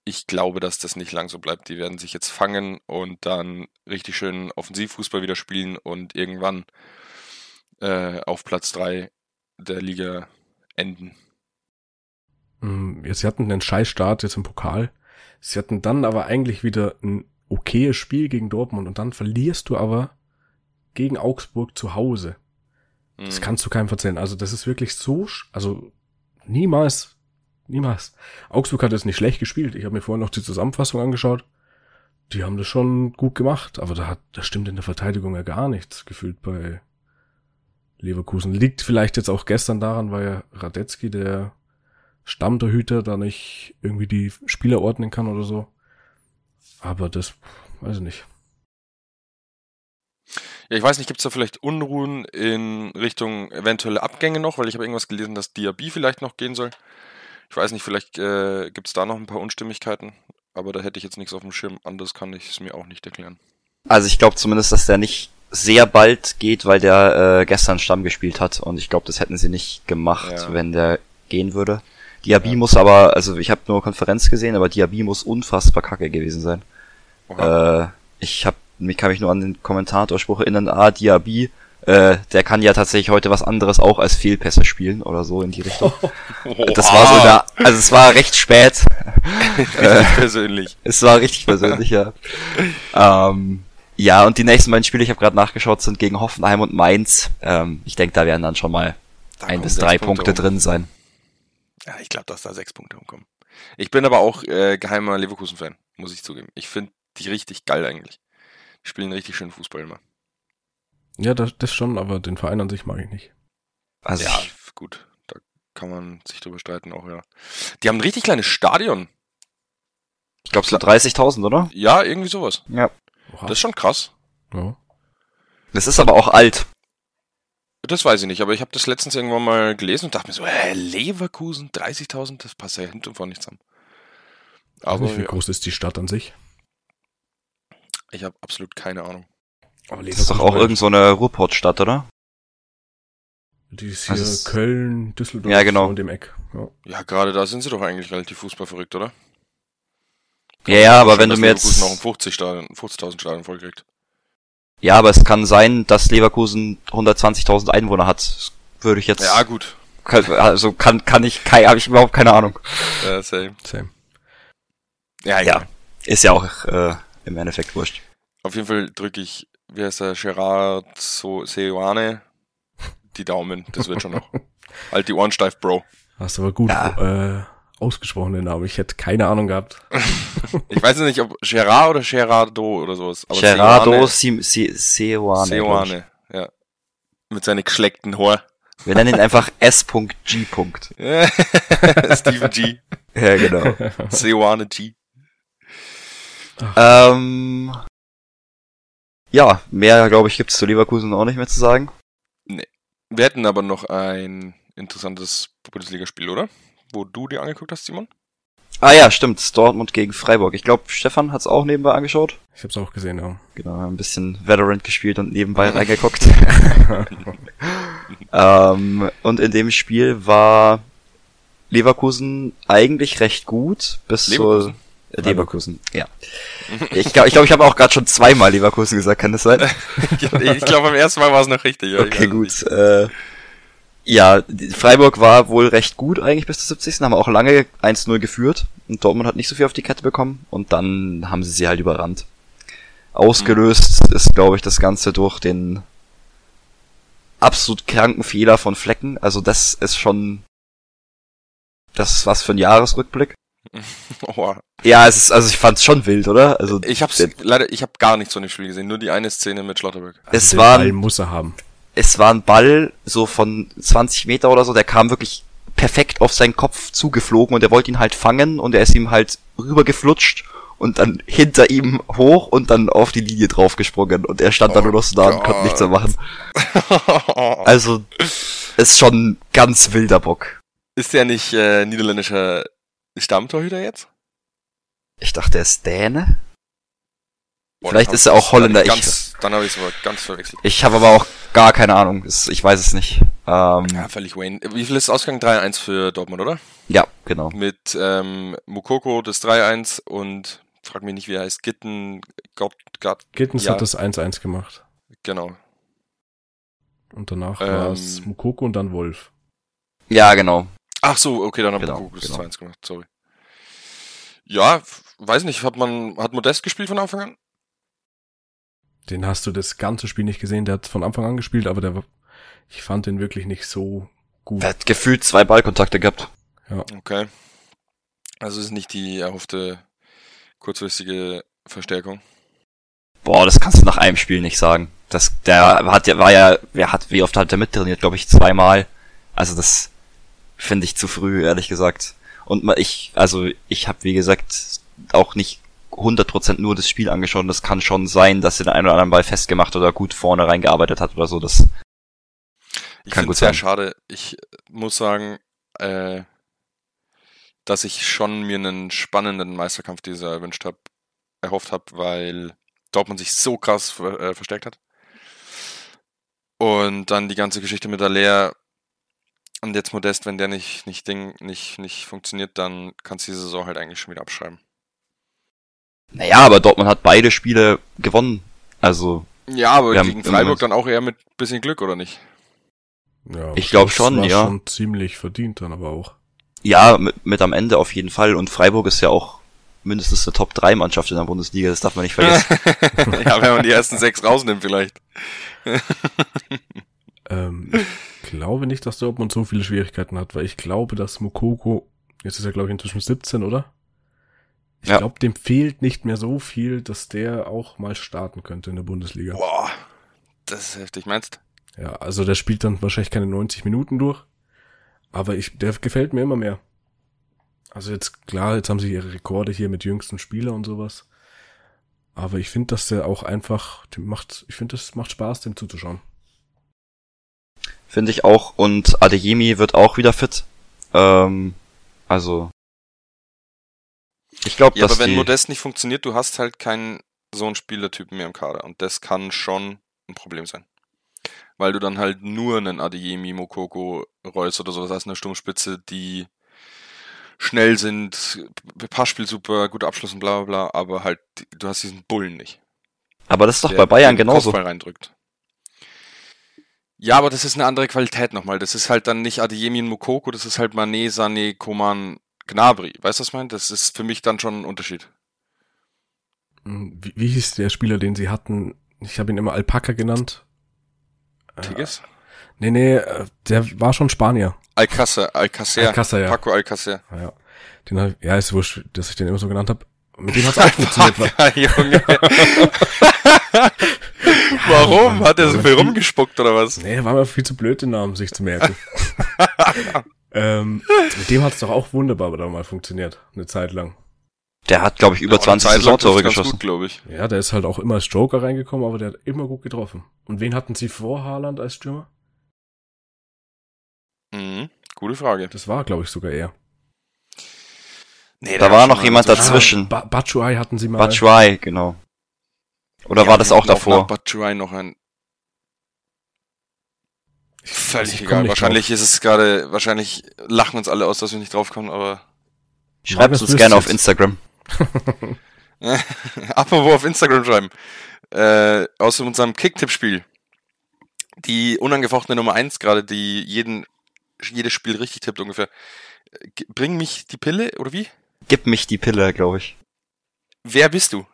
ich glaube, dass das nicht lang so bleibt. Die werden sich jetzt fangen und dann richtig schön Offensivfußball wieder spielen und irgendwann äh, auf Platz 3 der Liga enden. Mm, ja, Sie hatten einen Scheißstart jetzt im Pokal. Sie hatten dann aber eigentlich wieder ein okayes Spiel gegen Dortmund und dann verlierst du aber gegen Augsburg zu Hause. Das Mhm. kannst du keinem verzeihen. Also das ist wirklich so, also niemals, niemals. Augsburg hat es nicht schlecht gespielt. Ich habe mir vorhin noch die Zusammenfassung angeschaut. Die haben das schon gut gemacht, aber da hat, da stimmt in der Verteidigung ja gar nichts gefühlt bei Leverkusen. Liegt vielleicht jetzt auch gestern daran, weil Radetzky, der Stammtorhüter, da nicht irgendwie die Spieler ordnen kann oder so. Aber das, weiß ich nicht. Ja, ich weiß nicht, gibt es da vielleicht Unruhen in Richtung eventuelle Abgänge noch? Weil ich habe irgendwas gelesen, dass Diaby vielleicht noch gehen soll. Ich weiß nicht, vielleicht äh, gibt es da noch ein paar Unstimmigkeiten. Aber da hätte ich jetzt nichts auf dem Schirm. Anders kann ich es mir auch nicht erklären. Also ich glaube zumindest, dass der nicht sehr bald geht, weil der äh, gestern Stamm gespielt hat und ich glaube, das hätten sie nicht gemacht, Ja. wenn der gehen würde. Diaby Ja. muss aber, also ich habe nur Konferenz gesehen, aber Diaby muss unfassbar kacke gewesen sein. Oha. Äh, ich hab, mich kann mich nur an den Kommentatorspruch erinnern, ah, Diaby, äh, der kann ja tatsächlich heute was anderes auch als Fehlpässe spielen oder so in die Richtung. *laughs* Das war so der, also es war recht spät. *laughs* Richtig persönlich. Es war richtig persönlich, ja. Ähm, ja, und die nächsten beiden Spiele, ich habe gerade nachgeschaut, sind gegen Hoffenheim und Mainz. Ähm, ich denke, da werden dann schon mal Da ein bis drei Punkte rum. drin sein. Ja, ich glaube, dass da sechs Punkte rumkommen. Ich bin aber auch äh, geheimer Leverkusen-Fan, muss ich zugeben. Ich finde die richtig geil eigentlich. Die spielen richtig schön Fußball immer. Ja, das, das schon, aber den Verein an sich mag ich nicht. Also ja, ich, gut. Da kann man sich drüber streiten auch, ja. Die haben ein richtig kleines Stadion. ich glaube so 30.000, oder? Ja, irgendwie sowas. Ja. Oha. Das ist schon krass. ja. Das ist aber auch alt. Das weiß ich nicht, aber ich habe das letztens irgendwann mal gelesen und dachte mir so, hä, Leverkusen, 30.000, das passt ja hinten und vorne nicht zusammen. Aber nicht, wie ja, groß ist die Stadt an sich? ich habe absolut keine Ahnung. Aber Das ist doch auch irgend so eine Ruhrportstadt, oder? Die ist hier Also Köln, Düsseldorf Ja, genau. und dem Eck. Ja. Ja, gerade da sind sie doch eigentlich relativ fußballverrückt, oder? Ja, ja, aber wenn du mir Leverkusen jetzt, noch ein 50 Stadion, 50.000 Stadion vollkriegt. Ja, aber es kann sein, dass Leverkusen 120.000 Einwohner hat. Das würde ich jetzt, Ja, gut. kann, also kann, kann ich, kann, habe ich überhaupt keine Ahnung. Äh, same. Same. Ja, Ja. ja. Ist ja auch äh, im Endeffekt wurscht. Auf jeden Fall drücke ich, wie heißt der, Gerard so Seoane, die Daumen. Das wird schon noch. *laughs* halt die Ohren steif, Bro. Hast aber gut Ja. äh, ausgesprochen den Namen. Ich hätte keine Ahnung gehabt. *laughs* Ich weiß nicht, ob Gerard oder Gerardo oder sowas. Aber Gerardo Seoane- Seoane. ja. Mit seinen geschleckten Haar. Wir nennen ihn einfach *laughs* S.G. *laughs* Stephen G. Ja, genau. Seoane G. ähm, ja, mehr, glaube ich, gibt's zu Leverkusen auch nicht mehr zu sagen. Wir hätten aber noch ein interessantes Bundesligaspiel, oder? Wo du dir angeguckt hast, Simon? Ah ja, stimmt. Dortmund gegen Freiburg. Ich glaube, Stefan hat's auch nebenbei angeschaut. Ich hab's auch gesehen, ja. Genau, ein bisschen Valorant gespielt und nebenbei *laughs* reingeguckt. *laughs* ähm, und in dem Spiel war Leverkusen eigentlich recht gut, bis Leverkusen? zur äh, Leverkusen, ja. Ich glaube, ich, glaub, ich habe auch gerade schon zweimal Leverkusen gesagt, kann das sein? *laughs* ich glaube, beim ersten Mal war es noch richtig. Okay, gut. Äh, ja, Freiburg war wohl recht gut eigentlich bis zur 70. Haben auch lange 1-0 geführt und Dortmund hat nicht so viel auf die Kette bekommen und dann haben sie sie halt überrannt. Ausgelöst ist, glaube ich, das Ganze durch den absolut kranken Fehler von Flecken. Also das ist schon das ist was für ein Jahresrückblick. *laughs* Oh, Ja, es ist, also ich fand's schon wild, oder? Also ich hab's der- leider, ich habe gar nichts von dem Spiel gesehen, nur die eine Szene mit Schlotterberg. es Den war muss er haben. Es war ein Ball so von 20 Meter oder so, der kam wirklich perfekt auf seinen Kopf zugeflogen und er wollte ihn halt fangen und er ist ihm halt rübergeflutscht und dann hinter ihm hoch und dann auf die Linie draufgesprungen und er stand dann Oh nur noch so da und konnte nichts mehr machen. *laughs* Also ist schon ganz wilder Bock. Ist der nicht äh, niederländischer Stammtorhüter jetzt? Ich dachte, er ist Däne. Boah, Vielleicht dann ist er auch Holländer, Dann, ich- dann habe ich es aber ganz verwechselt. Ich habe aber auch gar keine Ahnung. Ich weiß es nicht. Ähm, Ja, völlig Wayne. Wie viel ist Ausgang? 3-1 für Dortmund, oder? ja, genau. Mit ähm, Mukoko das 3-1 und frag mich nicht, wie er heißt, Gitten, Gott, Gott, Gittens Ja. hat das 1-1 gemacht. genau. Und danach Ähm. war es Mukoko und dann Wolf. Ja, genau. Ach so, okay, dann hat Genau, Mukoko das genau. 2-1 gemacht, sorry. Ja, weiß nicht, hat man, hat Modest gespielt von Anfang an? Den hast du das ganze Spiel nicht gesehen. Der hat von Anfang an gespielt, aber der war, ich fand den wirklich nicht so gut. Er hat gefühlt zwei Ballkontakte gehabt. Okay. Also ist nicht die erhoffte kurzfristige Verstärkung. Boah, das kannst du nach einem Spiel nicht sagen. Das, der hat ja, war ja, wer hat, wie oft hat der mittrainiert? Glaube ich zweimal. Also das finde ich zu früh, ehrlich gesagt. Und ich, also ich habe wie gesagt auch nicht 100% nur das Spiel angeschaut. Und Das kann schon sein, dass er den einen oder anderen Ball festgemacht oder gut vorne reingearbeitet hat oder so. Das, Ich Kann finde gut es sehr sein. schade. Ich muss sagen, äh, dass ich schon mir einen spannenden Meisterkampf dieser erwünscht habe, erhofft habe, weil Dortmund sich so krass ver äh, verstärkt hat. Und dann die ganze Geschichte mit Aller und jetzt Modest, wenn der nicht, nicht Ding, nicht, nicht funktioniert, dann kannst du die Saison halt eigentlich schon wieder abschreiben. Naja, aber Dortmund hat beide Spiele gewonnen. Also Ja, aber gegen Freiburg dann auch eher mit bisschen Glück, oder nicht? Ja, Ich glaub das schon, war ja. schon ziemlich verdient dann aber auch. ja, mit, mit am Ende auf jeden Fall. Und Freiburg ist ja auch mindestens eine Top-3-Mannschaft in der Bundesliga. Das darf man nicht vergessen. *laughs* ja, wenn man die ersten sechs rausnimmt vielleicht. *laughs* Ähm, ich glaube nicht, dass Dortmund so viele Schwierigkeiten hat, weil ich glaube, dass Mukoko, jetzt ist er glaube ich inzwischen 17, oder? Ich Ja. glaube, dem fehlt nicht mehr so viel, dass der auch mal starten könnte in der Bundesliga. Boah, das ist heftig, meinst Ja, also der spielt dann wahrscheinlich keine 90 Minuten durch, aber ich, der gefällt mir immer mehr. Also jetzt, klar, jetzt haben sie ihre Rekorde hier mit jüngsten Spieler und sowas. Aber ich finde, dass der auch einfach, dem macht, ich finde, das macht Spaß, dem zuzuschauen. Finde ich auch. Und Adeyemi wird auch wieder fit. Ähm, also. Ich glaube, Ja, aber wenn Modest nicht funktioniert, du hast halt keinen so einen Spielertypen mehr im Kader. Und das kann schon ein Problem sein. Weil du dann halt nur einen Adeyemi, Mokoko, Reus oder sowas hast, eine Sturmspitze, die schnell sind, Passspiel super, guter Abschluss und bla bla bla, aber halt, du hast diesen Bullen nicht. aber das ist doch bei Bayern den genauso. Kopfball reindrückt. Ja, aber das ist eine andere Qualität nochmal. Das ist halt dann nicht Adeyemi und Mokoko, das ist halt Mané, Sané, Koman, Gnabry. Weißt du, was ich meine? Das ist für mich dann schon ein Unterschied. Hm, Wie, wie hieß der Spieler, den sie hatten? Ich habe ihn immer Alpaca genannt. Äh, Tigges? Nee, nee, äh, der war schon Spanier. Alcacer, Alcacer, Alcácer, ja. Paco Alcacer. Ja, ja. Den hab, ja, ist wurscht, dass ich den immer so genannt habe. Mit dem hat's *laughs* auch funktioniert. Junge. *laughs* Warum? Hat er so viel rumgespuckt oder was? Nee, war mir viel zu blöd, den Namen sich zu merken. *laughs* ähm, *laughs* mit dem hat's doch auch wunderbar da mal funktioniert. Eine Zeit lang. Der hat, glaube ich, über Ja, 20 Zeit lang Saisontore geschossen. Gut, glaube ich. Ja, der ist halt auch immer als Joker reingekommen, aber der hat immer gut getroffen. Und wen hatten sie vor Haaland als Stürmer? Mhm. Gute Frage. Das war, glaube ich, sogar er. Nee, Da war noch jemand dazwischen. Ba Batshuayi hatten sie mal. Batshuayi, genau. Oder Ja, war das auch davor? Batshuayi noch ein. Völlig egal. Wahrscheinlich ist es gerade, wahrscheinlich lachen uns alle aus, dass wir nicht draufkommen, aber Schreibt uns gerne auf. Instagram. *laughs* apropos auf Instagram schreiben. Äh, aus unserem Kicktipp-Spiel. Die unangefochtene Nummer eins gerade, die jeden, jedes Spiel richtig tippt ungefähr. Äh, g- Bring mich die Pille, oder wie? Gib mich die Pille, glaube ich. Wer bist du?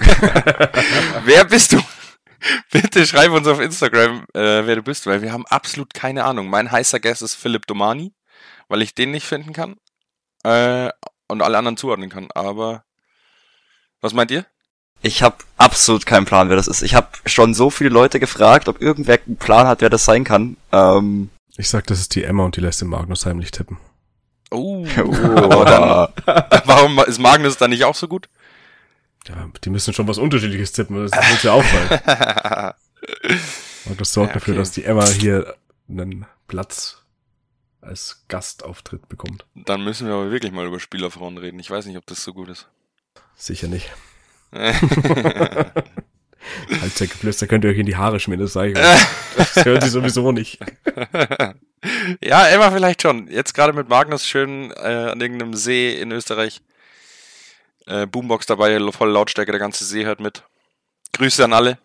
*laughs* wer bist du? *laughs* Bitte schreib uns auf Instagram, äh, wer du bist, weil wir haben absolut keine Ahnung. Mein heißer Guest ist Philipp Domani, weil ich den nicht finden kann äh, und alle anderen zuordnen kann. Aber was meint ihr? Ich habe absolut keinen Plan, wer das ist. Ich habe schon so viele Leute gefragt, ob irgendwer einen Plan hat, wer das sein kann. Ähm, Ich sag, das ist die Emma und die lässt den Magnus heimlich tippen. Oh, oh, *laughs* dann- warum ist Magnus dann nicht auch so gut? Ja, die müssen schon was Unterschiedliches tippen, das wird ja auffallen. *laughs* Und das sorgt Ja, dafür, okay. dass die Emma hier einen Platz als Gastauftritt bekommt. dann müssen wir aber wirklich mal über Spielerfrauen reden. Ich weiß nicht, ob das so gut ist. Sicher nicht. *laughs* Halbzeitgeflüster könnt ihr euch in die Haare schmieren, das sage ich euch. Das hören sie sowieso nicht. *laughs* ja, Emma vielleicht schon. Jetzt gerade mit Magnus schön äh, an irgendeinem See in Österreich. Äh, Boombox dabei, voll Lautstärke, der ganze See hört mit. Grüße an alle.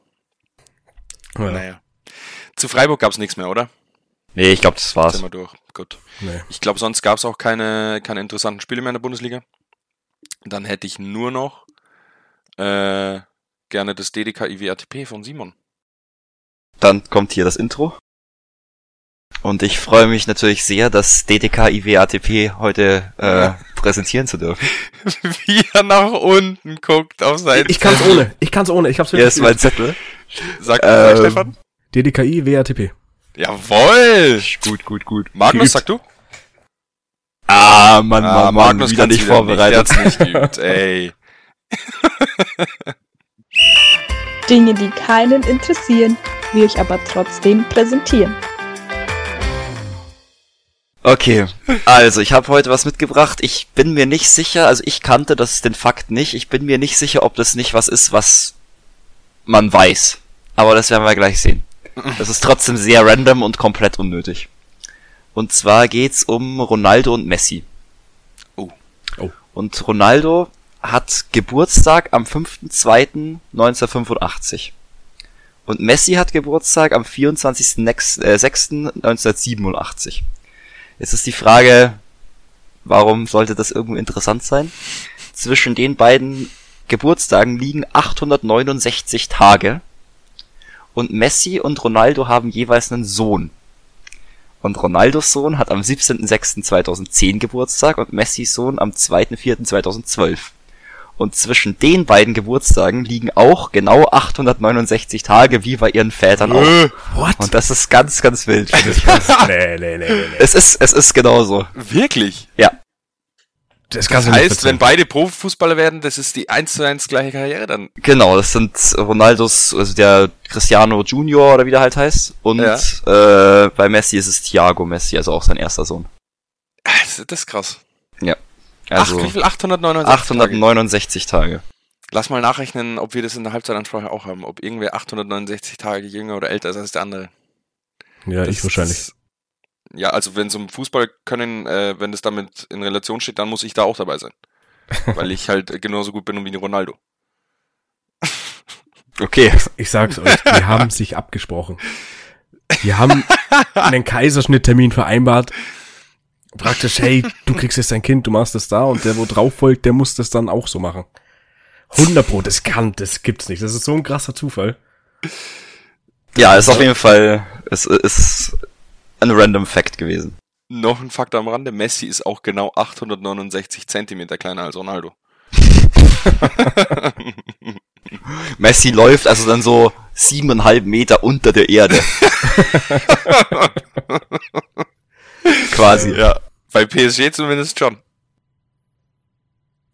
Ja, Naja. Zu Freiburg gab's nichts mehr, oder? nee, ich glaube, das war's. Sind wir durch. Gut. nee. Ich glaube, sonst gab's auch keine, keine interessanten Spiele mehr in der Bundesliga. Dann hätte ich nur noch äh, gerne das DDK IWATP von Simon. Dann kommt hier das Intro. Und ich freue mich natürlich sehr, das DDK IWATP heute äh, präsentieren zu dürfen. *laughs* Wie er nach unten guckt auf sein Ich kann's ohne, ich kann's ohne, ich hab's Hier ist mein Zettel. Sag mal, Ähm, Stefan. DDKI WATP. Jawoll! Gut, gut, gut. Magnus, Geübt. sag du? Ah, Mann, Mann, Mann, wieder kann's nicht vorbereitet. Hat's nicht geübt, ey. *laughs* Dinge, die keinen interessieren, wir euch aber trotzdem präsentieren. Okay, also ich habe heute was mitgebracht. Ich bin mir nicht sicher, also ich kannte das den Fakt nicht. Ich bin mir nicht sicher, ob das nicht was ist, was man weiß. Aber das werden wir gleich sehen. Das ist trotzdem sehr random und komplett unnötig. Und zwar geht's um Ronaldo und Messi. Oh. Oh. Und Ronaldo hat Geburtstag am 5.2.1985. Und Messi hat Geburtstag am 24.06.1987. Jetzt ist die Frage, warum sollte das irgendwo interessant sein? Zwischen den beiden Geburtstagen liegen 869 Tage und Messi und Ronaldo haben jeweils einen Sohn. Und Ronaldos Sohn hat am 17.06.2010 Geburtstag und Messis Sohn am 2.04.2012. Und zwischen den beiden Geburtstagen liegen auch genau 869 Tage, wie bei ihren Vätern auch. What? Und das ist ganz, ganz wild. *laughs* nee, nee, nee, nee, nee. Es ist, es ist genauso. Wirklich? Ja. Das, Das heißt, wenn beide Profifußballer werden, das ist die 1 zu 1 gleiche Karriere dann. Genau, das sind Ronaldos, also der Cristiano Junior oder wie der halt heißt. Und Ja. äh, bei Messi ist es Thiago Messi, also auch sein erster Sohn. Ah, Das ist, das ist krass. Also Ach, wie viel? 869 Tage. 869 Tage. Lass mal nachrechnen, ob wir das in der Halbzeitansprache auch haben. Ob irgendwer 869 Tage jünger oder älter ist als der andere. Ja, Das- ich wahrscheinlich. das- Ja, also wenn es um Fußball können, äh, wenn das damit in Relation steht, dann muss ich da auch dabei sein. *laughs* Weil ich halt genauso gut bin wie Ronaldo. Okay. Ich sag's euch, die haben sich abgesprochen. Die haben *laughs* einen Kaiserschnitttermin vereinbart. Praktisch, hey, du kriegst jetzt dein Kind, du machst das da und der, wo drauf folgt, der muss das dann auch so machen. 100 Pro, das kann, das gibt's nicht. Das ist so ein krasser Zufall. Ja, ist auf jeden Fall, es ist ein random Fact gewesen. Noch ein Fakt am Rande, Messi ist auch genau 869 Zentimeter kleiner als Ronaldo. *laughs* Messi läuft also dann so siebeneinhalb Meter unter der Erde. *laughs* Quasi. Ja, bei PSG zumindest schon.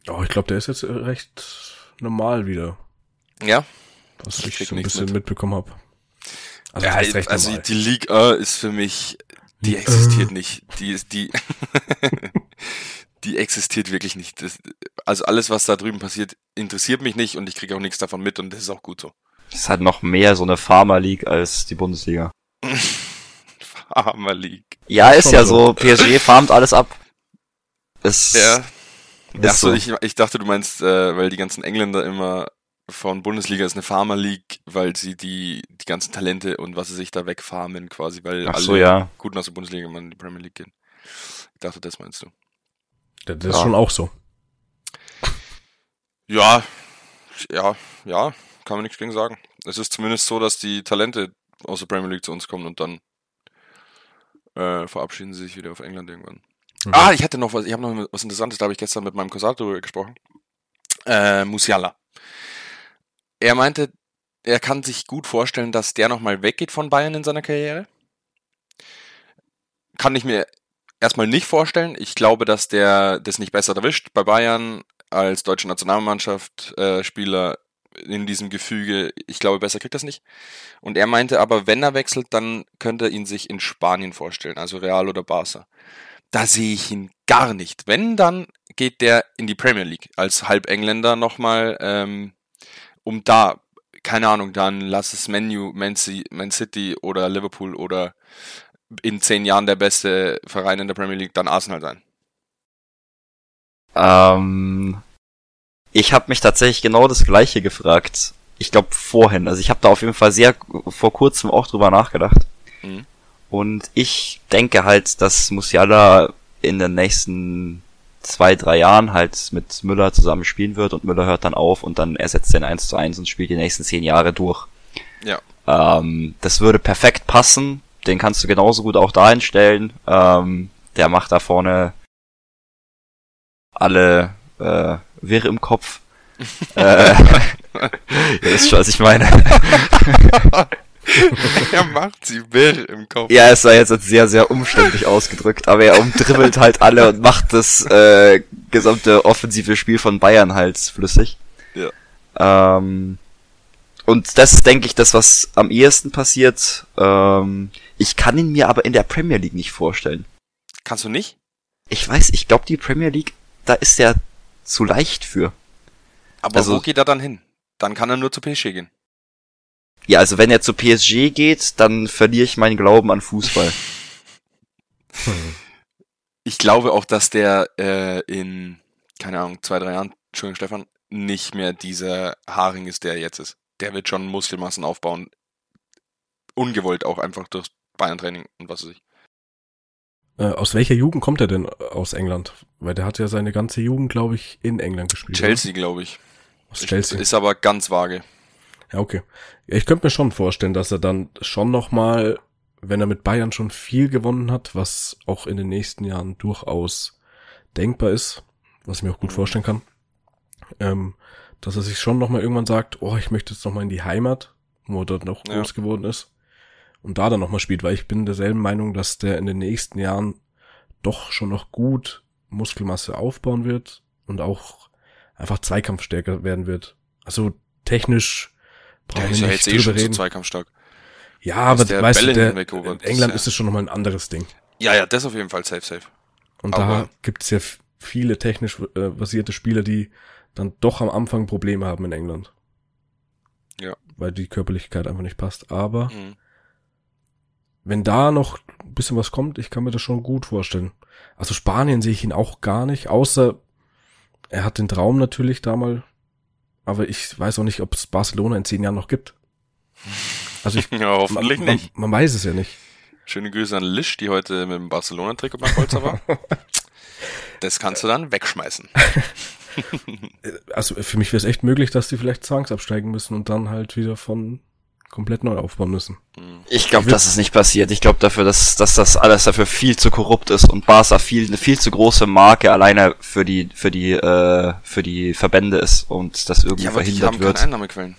Oh, ich glaube, der ist jetzt äh, recht normal wieder, Ja, was Ich ich so ein bisschen mit. mitbekommen habe. Also, ja recht also normal. die Liga ist für mich Die existiert nicht. Die ist die. *laughs* die existiert wirklich nicht. Das, also alles, was da drüben passiert, interessiert mich nicht und ich kriege auch nichts davon mit und das ist auch gut so. Das ist halt noch mehr so eine Pharma League als die Bundesliga. *laughs* Farmer League. Ja, ist Schon ja so. so. PSG *laughs* farmt alles ab. Ist, Ja. ist Achso, so. ich, ich dachte, du meinst, äh, weil die ganzen Engländer immer von Bundesliga ist eine Farmer League, weil sie die, die ganzen Talente und was sie sich da wegfarmen quasi, weil Ach alle so, ja. Guten aus der Bundesliga immer in die Premier League gehen. Ich dachte, das meinst du. Das das ist Ja. schon auch so. Ja, ja, ja, kann man nichts gegen sagen. Es ist zumindest so, dass die Talente aus der Premier League zu uns kommen und dann äh, verabschieden sie sich wieder auf England irgendwann. Mhm. Ah, ich hatte noch was, ich habe noch was Interessantes, da habe ich gestern mit meinem Cousin darüber gesprochen. Äh, Musiala. Er meinte, er kann sich gut vorstellen, dass der nochmal weggeht von Bayern in seiner Karriere. Kann ich mir erstmal nicht vorstellen. Ich glaube, dass der das nicht besser erwischt bei Bayern als deutsche Nationalmannschaft äh, Spieler in diesem Gefüge. Ich glaube, besser kriegt das nicht. Und er meinte aber, wenn er wechselt, dann könnte er ihn sich in Spanien vorstellen, also Real oder Barca. Da sehe ich ihn gar nicht. Wenn, dann geht der in die Premier League als Halbengländer nochmal, ähm, um da, keine Ahnung, dann lass es Menu, Man Man City oder Liverpool oder in zehn Jahren der beste Verein in der Premier League, dann Arsenal sein. Ähm, ich habe mich tatsächlich genau das gleiche gefragt. Ich glaube vorhin. Also ich habe da auf jeden Fall sehr vor kurzem auch drüber nachgedacht. Mhm. Und ich denke halt, dass Musiala in den nächsten zwei, drei Jahren halt mit Müller zusammen spielen wird und Müller hört dann auf und dann ersetzt er ihn 1 zu 1 und spielt die nächsten zehn Jahre durch. Ja. Ähm, das würde perfekt passen. Den kannst du genauso gut auch dahin stellen. Ähm, der macht da vorne alle äh, Wirre im Kopf. *laughs* äh, ihr wisst schon, was ich meine. *laughs* er macht sie wirr im Kopf. Ja, es war jetzt sehr, sehr umständlich ausgedrückt, aber er umdribbelt halt alle und macht das äh, gesamte offensive Spiel von Bayern halt flüssig. Ja. Ähm, und das ist, denke ich, das, was am ehesten passiert. Ähm, ich kann ihn mir aber in der Premier League nicht vorstellen. Kannst du nicht? Ich weiß, ich glaube, die Premier League, da ist er zu leicht für. Aber Also- wo geht er dann hin? Dann kann er nur zu PSG gehen. Ja, also wenn er zu PSG geht, dann verliere ich meinen Glauben an Fußball. *laughs* Ich glaube auch, dass der äh, in, keine Ahnung, zwei, drei Jahren, Entschuldigung, Stefan, nicht mehr dieser Haring ist, der er jetzt ist. Der wird schon Muskelmassen aufbauen. Ungewollt auch einfach durch Bayern-Training und was weiß ich. Äh, aus welcher Jugend kommt er denn aus England? Weil der hat ja seine ganze Jugend, glaube ich, in England gespielt. Chelsea, glaube ich. Aus Chelsea. Ist aber ganz vage. Ja, okay. Ich könnte mir schon vorstellen, dass er dann schon nochmal, wenn er mit Bayern schon viel gewonnen hat, was auch in den nächsten Jahren durchaus denkbar ist, was ich mir auch gut Mhm. vorstellen kann, ähm, dass er sich schon nochmal irgendwann sagt, oh, ich möchte jetzt nochmal in die Heimat, wo er dort noch Ja. groß geworden ist, und da dann nochmal spielt, weil ich bin derselben Meinung, dass der in den nächsten Jahren doch schon noch gut Muskelmasse aufbauen wird und auch einfach zweikampfstärker werden wird. Also technisch Der brauchen ist wir ja nicht jetzt eh reden. zweikampfstark. Ja, aber der weißt du, der, in England ist es schon nochmal ein anderes Ding. Ja, ja, das auf jeden Fall safe, safe. Und Aber- da gibt es ja viele technisch äh, basierte Spieler, die dann doch am Anfang Probleme haben in England. Ja. Weil die Körperlichkeit einfach nicht passt. Aber Mhm. Wenn da noch ein bisschen was kommt, ich kann mir das schon gut vorstellen. Also Spanien sehe ich ihn auch gar nicht, außer er hat den Traum natürlich da mal, aber ich weiß auch nicht, ob es Barcelona in zehn Jahren noch gibt. Also ich, *laughs* Ja, hoffentlich man, nicht. Man, man weiß es ja nicht. Schöne Grüße an Lisch, die heute mit dem Barcelona-Trikot beim Bolzer war. *laughs* Das kannst du dann wegschmeißen. *laughs* Also für mich wäre es echt möglich, dass die vielleicht zwangsabsteigen müssen und dann halt wieder von komplett neu aufbauen müssen. Ich glaube, dass es nicht passiert. Ich glaube dafür, dass, dass das alles dafür viel zu korrupt ist und Barca viel, eine viel zu große Marke alleine für die, für die, äh, für die Verbände ist und das irgendwie Ja, aber die verhindert haben wird. keine Einnahmequellen.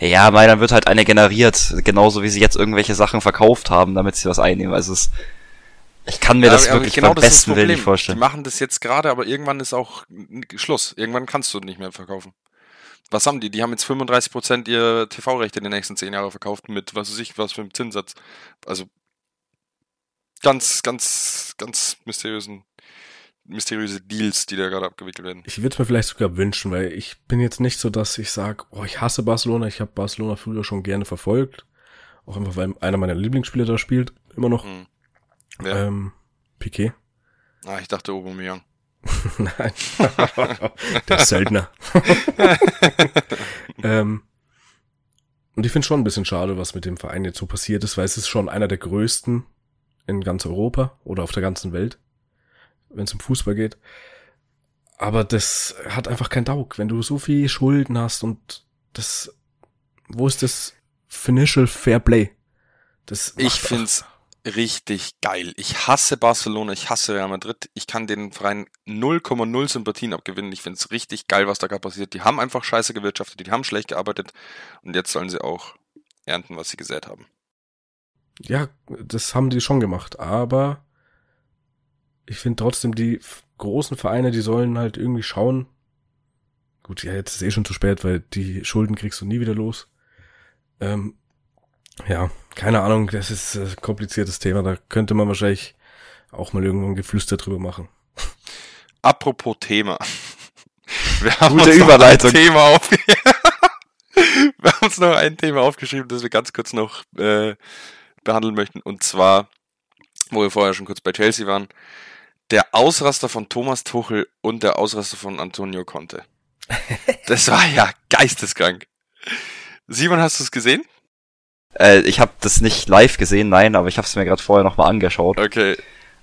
Ja, weil dann wird halt eine generiert, genauso wie sie jetzt irgendwelche Sachen verkauft haben, damit sie was einnehmen. Also es, ich kann mir Ja, das wirklich genau beim das ist das besten Willen nicht vorstellen. Die machen das jetzt gerade, aber irgendwann ist auch Schluss. Irgendwann kannst du nicht mehr verkaufen. Was haben die? Die haben jetzt 35% ihr TV-Rechte in den nächsten 10 Jahren verkauft mit, was weiß ich, was für einem Zinssatz. Also, ganz, ganz, ganz mysteriösen, mysteriöse Deals, die da gerade abgewickelt werden. Ich würde es mir vielleicht sogar wünschen, weil ich bin jetzt nicht so, dass ich sage, oh, ich hasse Barcelona. Ich habe Barcelona früher schon gerne verfolgt. Auch einfach, weil einer meiner Lieblingsspieler da spielt, immer noch. Hm. Ja. Ähm, Piquet. Ah, ich dachte Aubameyang. *laughs* Nein. Der Söldner. *laughs* ähm, und ich finde schon ein bisschen schade, was mit dem Verein jetzt so passiert ist, weil es ist schon einer der größten in ganz Europa oder auf der ganzen Welt, wenn es um Fußball geht. Aber das hat einfach kein Daug, wenn du so viel Schulden hast und das, wo ist das Financial Fair Play? Das Ich find's richtig geil. Ich hasse Barcelona, ich hasse Real Madrid. Ich kann den Verein 0,0 Sympathien abgewinnen. Ich find's richtig geil, was da gerade passiert. Die haben einfach scheiße gewirtschaftet, die haben schlecht gearbeitet und jetzt sollen sie auch ernten, was sie gesät haben. Ja, das haben die schon gemacht, aber ich finde trotzdem, die großen Vereine, die sollen halt irgendwie schauen. Gut, ja, jetzt ist eh schon zu spät, weil die Schulden kriegst du nie wieder los. Ähm, ja, keine Ahnung, das ist ein kompliziertes Thema, da könnte man wahrscheinlich auch mal irgendwo ein Geflüster drüber machen. Apropos Thema. *laughs* Wir haben Gute uns noch Überleitung. Ein Thema auf *laughs* wir haben uns noch ein Thema aufgeschrieben, das wir ganz kurz noch äh, behandeln möchten. Und zwar, wo wir vorher schon kurz bei Chelsea waren, der Ausraster von Thomas Tuchel und der Ausraster von Antonio Conte. *laughs* Das war ja geisteskrank. Simon, hast du es gesehen? Äh, ich habe das nicht live gesehen, nein, aber ich habe es mir gerade vorher nochmal angeschaut. Okay.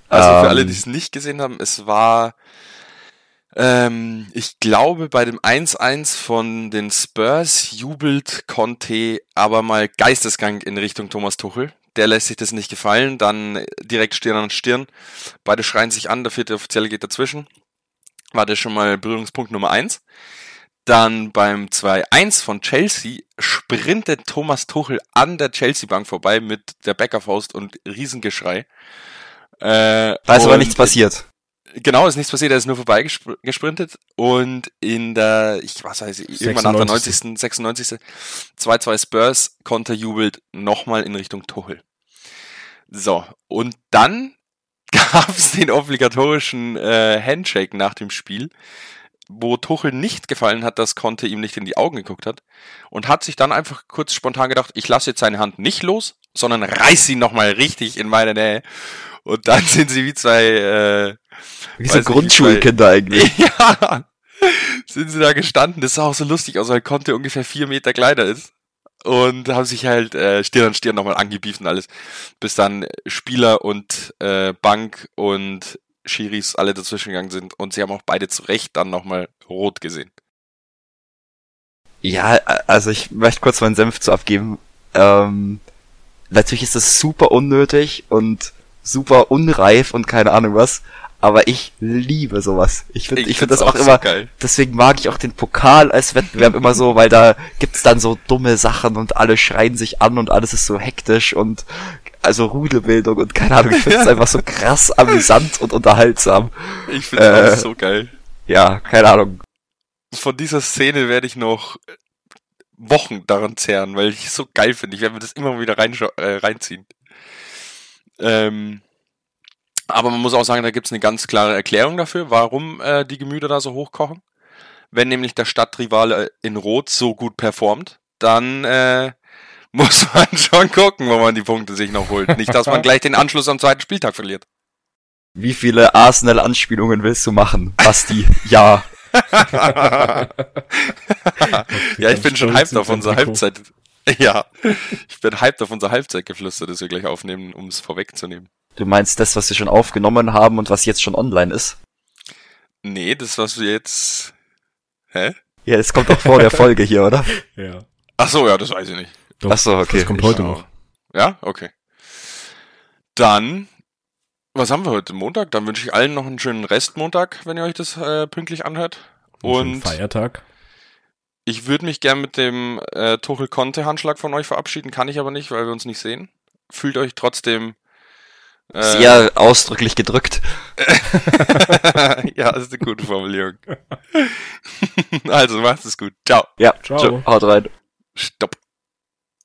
Also für Ähm. alle, die es nicht gesehen haben, es war, ähm, ich glaube, bei dem 1-1 von den Spurs jubelt Conte aber mal geisteskrank in Richtung Thomas Tuchel. Der lässt sich das nicht gefallen, dann direkt Stirn an Stirn. Beide schreien sich an, der vierte Offizielle geht dazwischen. War das schon mal Berührungspunkt Nummer 1. Dann beim 2-1 von Chelsea sprintet Thomas Tuchel an der Chelsea-Bank vorbei mit der Bäckerfaust und Riesengeschrei. Äh, Da ist aber nichts passiert. Genau, ist nichts passiert, er ist nur vorbeigesprintet und in der, ich was weiß ich, irgendwann nach der 96.. 90. 96. 2-2 Spurs, Konter jubelt nochmal in Richtung Tuchel. So, und dann *laughs* gab es den obligatorischen äh, Handshake nach dem Spiel, wo Tuchel nicht gefallen hat, dass Conte ihm nicht in die Augen geguckt hat und hat sich dann einfach kurz spontan gedacht, ich lasse jetzt seine Hand nicht los, sondern reiß sie nochmal richtig in meine Nähe. Und dann sind sie wie zwei äh, Wie so Grundschulkinder *laughs* eigentlich. ja, sind sie da gestanden. Das sah auch so lustig aus, weil Conte ungefähr vier Meter kleiner ist. Und haben sich halt äh, Stirn an Stirn nochmal angebieft und alles. Bis dann Spieler und äh, Bank und Schiris alle dazwischen gegangen sind. Und sie haben auch beide zu Recht dann nochmal rot gesehen. Ja, also ich möchte kurz meinen Senf zu abgeben. Ähm, natürlich ist das super unnötig und super unreif und keine Ahnung was. Aber ich liebe sowas. Ich finde, ich, finde find's das auch so immer, geil. deswegen mag ich auch den Pokal als Wettbewerb immer so, weil da gibt's dann so dumme Sachen und alle schreien sich an und alles ist so hektisch und also Rudelbildung und keine Ahnung, ich finde es *laughs* einfach so krass amüsant und unterhaltsam. Ich finde Äh. auch so geil. Ja, keine Ahnung. Von dieser Szene werde ich noch Wochen daran zehren, weil ich es so geil finde. Ich werde mir das immer wieder äh, reinziehen. Ähm, aber man muss auch sagen, da gibt es eine ganz klare Erklärung dafür, warum äh, die Gemüter da so hochkochen. Wenn nämlich der Stadtrivale in Rot so gut performt, dann äh, *laughs* muss man schon gucken, wo man die Punkte sich noch holt. Nicht, dass man gleich den Anschluss am zweiten Spieltag verliert. Wie viele Arsenal-Anspielungen willst du machen? Basti, *laughs* ja. ja, ich bin schon hyped auf unsere Halbzeit. Ja, ich bin hyped auf unser Halbzeitgeflüster, das wir gleich aufnehmen, um es vorwegzunehmen. Du meinst das, was wir schon aufgenommen haben und was jetzt schon online ist? Nee, das, was wir jetzt... Hä? Ja, es kommt doch vor der Folge hier, oder? *laughs* Ja. Ach so, ja, das weiß ich nicht. Doch, Ach so, okay. Das kommt heute noch. Ja, okay. Dann, was haben wir heute? Montag? Dann wünsche ich allen noch einen schönen Restmontag, wenn ihr euch das äh, pünktlich anhört. Und Feiertag. ich würde mich gern mit dem äh, Tuchel-Conte-Handschlag von euch verabschieden, kann ich aber nicht, weil wir uns nicht sehen. Fühlt euch trotzdem... Äh, Sehr ausdrücklich gedrückt. *laughs* ja, das ist eine gute Formulierung. *laughs* also, macht es gut. Ciao. Ja, Ciao. tschö, haut rein. Stopp.